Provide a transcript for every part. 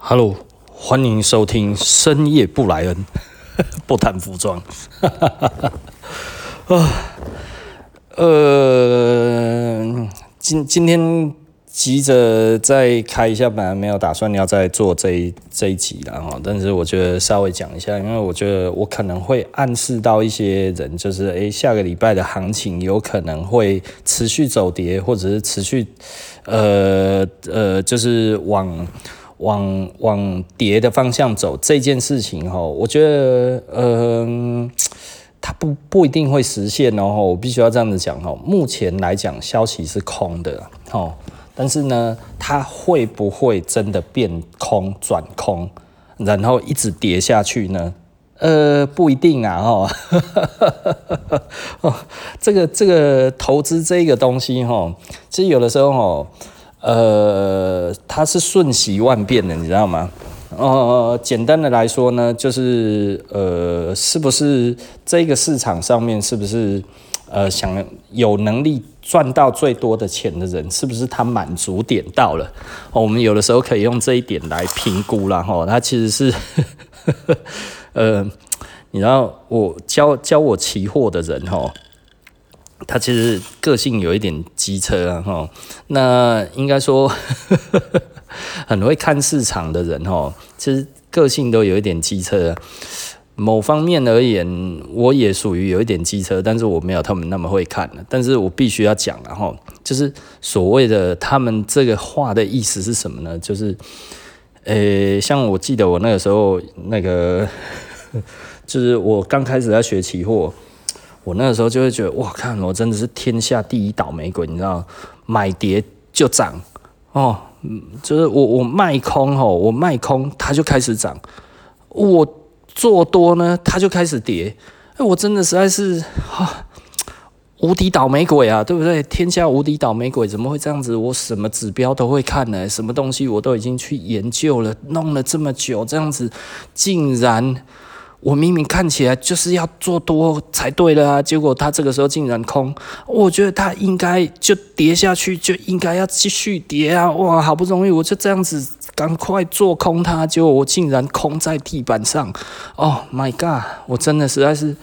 Hello，欢迎收听深夜布莱恩，不谈服装。啊，呃，今今天急着再开一下，本来没有打算要再做这一这一集了哈，但是我觉得稍微讲一下，因为我觉得我可能会暗示到一些人，就是诶，下个礼拜的行情有可能会持续走跌，或者是持续，呃呃，就是往。往往跌的方向走这件事情哈，我觉得嗯，它不不一定会实现哦。我必须要这样子讲哦。目前来讲，消息是空的哦，但是呢，它会不会真的变空转空，然后一直跌下去呢？呃，不一定啊。哦，这个这个投资这个东西哈，其实有的时候哦。呃，它是瞬息万变的，你知道吗？呃，简单的来说呢，就是呃，是不是这个市场上面是不是呃想有能力赚到最多的钱的人，是不是他满足点到了？哦，我们有的时候可以用这一点来评估了。哈。它其实是呵呵 呃，你知道我教教我期货的人哈。他其实个性有一点机车啊，哈，那应该说 很会看市场的人，哈，其实个性都有一点机车。某方面而言，我也属于有一点机车，但是我没有他们那么会看。但是我必须要讲，然后就是所谓的他们这个话的意思是什么呢？就是，呃，像我记得我那个时候，那个 就是我刚开始在学期货。我那个时候就会觉得，哇，看我真的是天下第一倒霉鬼，你知道，买跌就涨哦，就是我我卖空哦，我卖空它就开始涨，我做多呢它就开始跌，哎，我真的实在是哈无敌倒霉鬼啊，对不对？天下无敌倒霉鬼，怎么会这样子？我什么指标都会看呢，什么东西我都已经去研究了，弄了这么久，这样子竟然。我明明看起来就是要做多才对的啊，结果他这个时候竟然空，我觉得他应该就跌下去，就应该要继续跌啊！哇，好不容易我就这样子赶快做空它，结果我竟然空在地板上，Oh my god！我真的实在是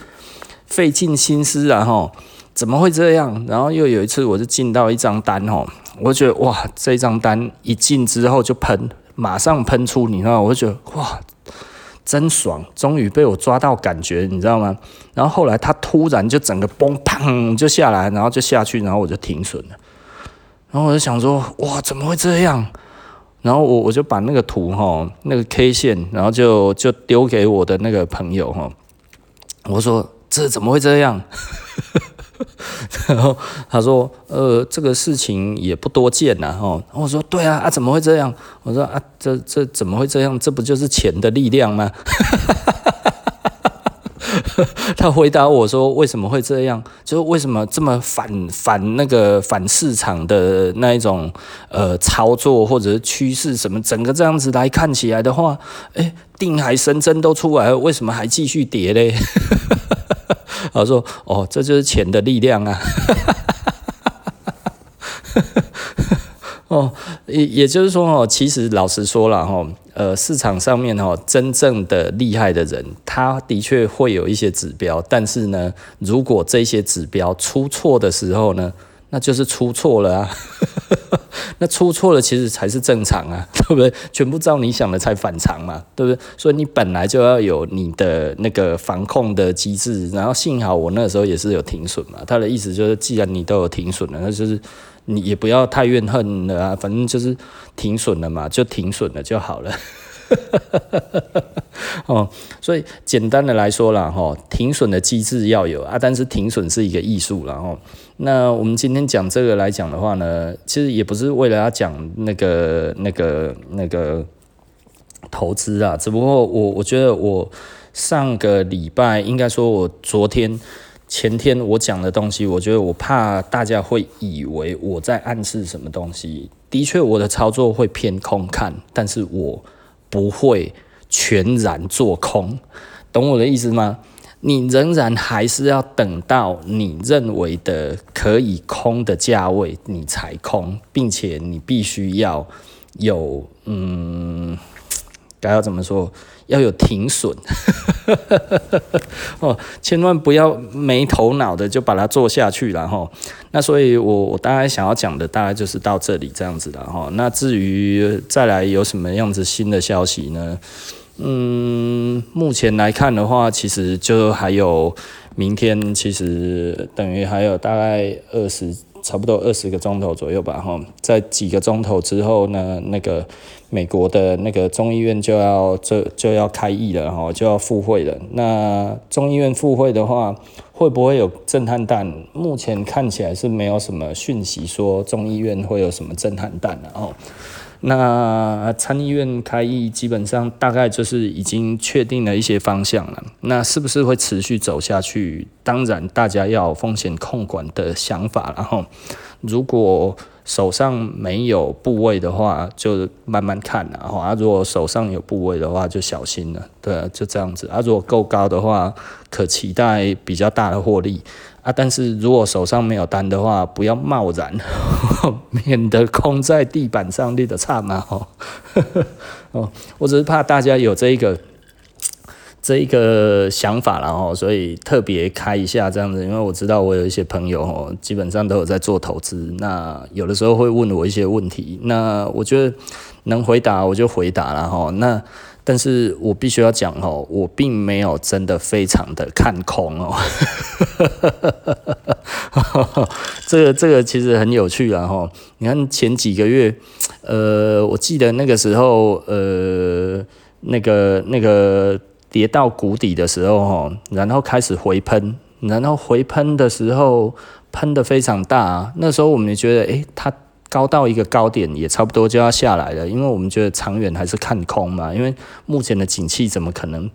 费尽心思啊！吼，怎么会这样？然后又有一次，我就进到一张单，吼，我觉得哇，这张单一进之后就喷，马上喷出，你知道，我就觉得哇。真爽，终于被我抓到感觉，你知道吗？然后后来他突然就整个崩砰就下来，然后就下去，然后我就停损了。然后我就想说，哇，怎么会这样？然后我我就把那个图哈，那个 K 线，然后就就丢给我的那个朋友哈。我说这怎么会这样？然后他说：“呃，这个事情也不多见呐，哈。”我说：“对啊，啊，怎么会这样？”我说：“啊，这这怎么会这样？这不就是钱的力量吗？” 他回答我说：“为什么会这样？就是为什么这么反反那个反市场的那一种呃操作或者是趋势什么，整个这样子来看起来的话，哎，定海神针都出来了，为什么还继续跌嘞？”他说：“哦，这就是钱的力量啊！”哦，也也就是说哦，其实老实说了哈，呃，市场上面哈，真正的厉害的人，他的确会有一些指标，但是呢，如果这些指标出错的时候呢，那就是出错了啊。那出错了，其实才是正常啊，对不对？全部照你想的才反常嘛，对不对？所以你本来就要有你的那个防控的机制，然后幸好我那时候也是有停损嘛。他的意思就是，既然你都有停损了，那就是你也不要太怨恨了啊，反正就是停损了嘛，就停损了就好了。哦，所以简单的来说啦，哈，停损的机制要有啊，但是停损是一个艺术，然后那我们今天讲这个来讲的话呢，其实也不是为了要讲那个那个那个投资啊，只不过我我觉得我上个礼拜应该说，我昨天前天我讲的东西，我觉得我怕大家会以为我在暗示什么东西，的确我的操作会偏空看，但是我。不会全然做空，懂我的意思吗？你仍然还是要等到你认为的可以空的价位，你才空，并且你必须要有，嗯，该要怎么说？要有停损 哦，千万不要没头脑的就把它做下去了哈。那所以我我大概想要讲的大概就是到这里这样子了哈。那至于再来有什么样子新的消息呢？嗯，目前来看的话，其实就还有明天，其实等于还有大概二十。差不多二十个钟头左右吧，哈，在几个钟头之后呢，那个美国的那个众议院就要就就要开议了，哈，就要复会了。那众议院复会的话，会不会有震撼弹？目前看起来是没有什么讯息说众议院会有什么震撼弹了，哦。那参议院开议，基本上大概就是已经确定了一些方向了。那是不是会持续走下去？当然，大家要风险控管的想法。然后，如果手上没有部位的话，就慢慢看。然后啊，如果手上有部位的话，就小心了。对啊，就这样子。啊，如果够高的话，可期待比较大的获利。啊，但是如果手上没有单的话，不要贸然，免得空在地板上立的差嘛。哦，我只是怕大家有这一个这一个想法，然后所以特别开一下这样子，因为我知道我有一些朋友哦，基本上都有在做投资，那有的时候会问我一些问题，那我觉得能回答我就回答了哈，那。但是我必须要讲哦，我并没有真的非常的看空哦，这个这个其实很有趣啊哈。你看前几个月，呃，我记得那个时候，呃，那个那个跌到谷底的时候哈，然后开始回喷，然后回喷的时候喷的非常大，那时候我们也觉得，诶，它。高到一个高点也差不多就要下来了，因为我们觉得长远还是看空嘛。因为目前的景气怎么可能？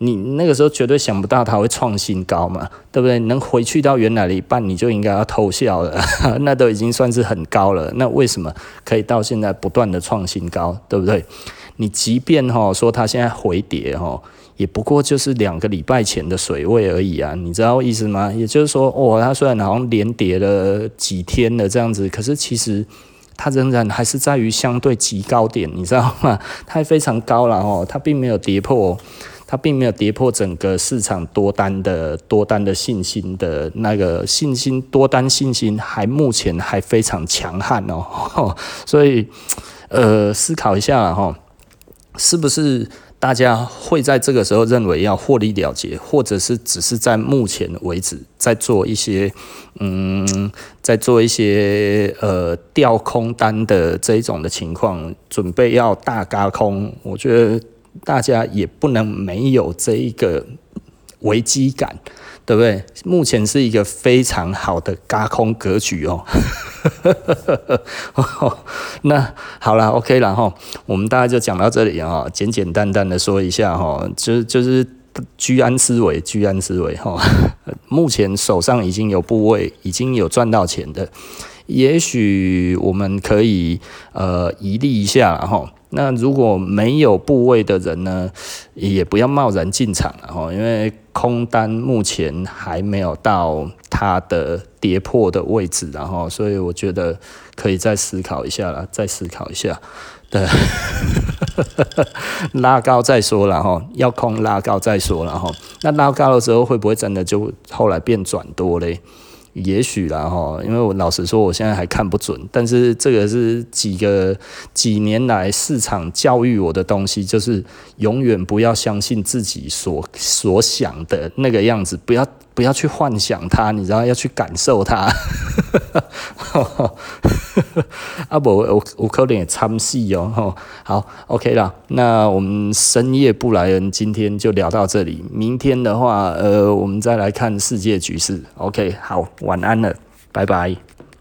你那个时候绝对想不到它会创新高嘛，对不对？能回去到原来的一半，你就应该要偷笑了，那都已经算是很高了。那为什么可以到现在不断的创新高，对不对？你即便哈说它现在回跌哈。也不过就是两个礼拜前的水位而已啊，你知道意思吗？也就是说，哦，它虽然好像连跌了几天了这样子，可是其实它仍然还是在于相对极高点，你知道吗？它还非常高了哦，它并没有跌破，它并没有跌破整个市场多单的多单的信心的那个信心，多单信心还目前还非常强悍哦，所以呃，思考一下哈，是不是？大家会在这个时候认为要获利了结，或者是只是在目前为止在做一些，嗯，在做一些呃调空单的这一种的情况，准备要大轧空，我觉得大家也不能没有这一个危机感。对不对？目前是一个非常好的轧空格局哦。那好了，OK 了哈，我们大概就讲到这里哈，简简单单的说一下哈，就就是居安思危，居安思危哈。目前手上已经有部位，已经有赚到钱的，也许我们可以呃移利一下哈。那如果没有部位的人呢，也不要贸然进场了哈，因为空单目前还没有到它的跌破的位置，然后所以我觉得可以再思考一下了，再思考一下，对，拉高再说了哈，要空拉高再说了哈，那拉高的时候会不会真的就后来变转多嘞？也许啦哈，因为我老实说，我现在还看不准。但是这个是几个几年来市场教育我的东西，就是永远不要相信自己所所想的那个样子，不要不要去幻想它，你知道要去感受它。啊不，我我可能也参戏哦。好，OK 啦，那我们深夜布莱恩今天就聊到这里。明天的话，呃，我们再来看世界局势。OK，好。晚安了，拜拜。